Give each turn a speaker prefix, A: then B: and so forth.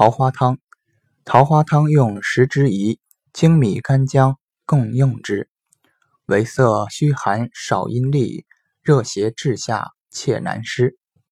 A: 桃花汤，桃花汤用十之宜，精米干姜共用之。为色虚寒少阴利，热邪滞下，切难施。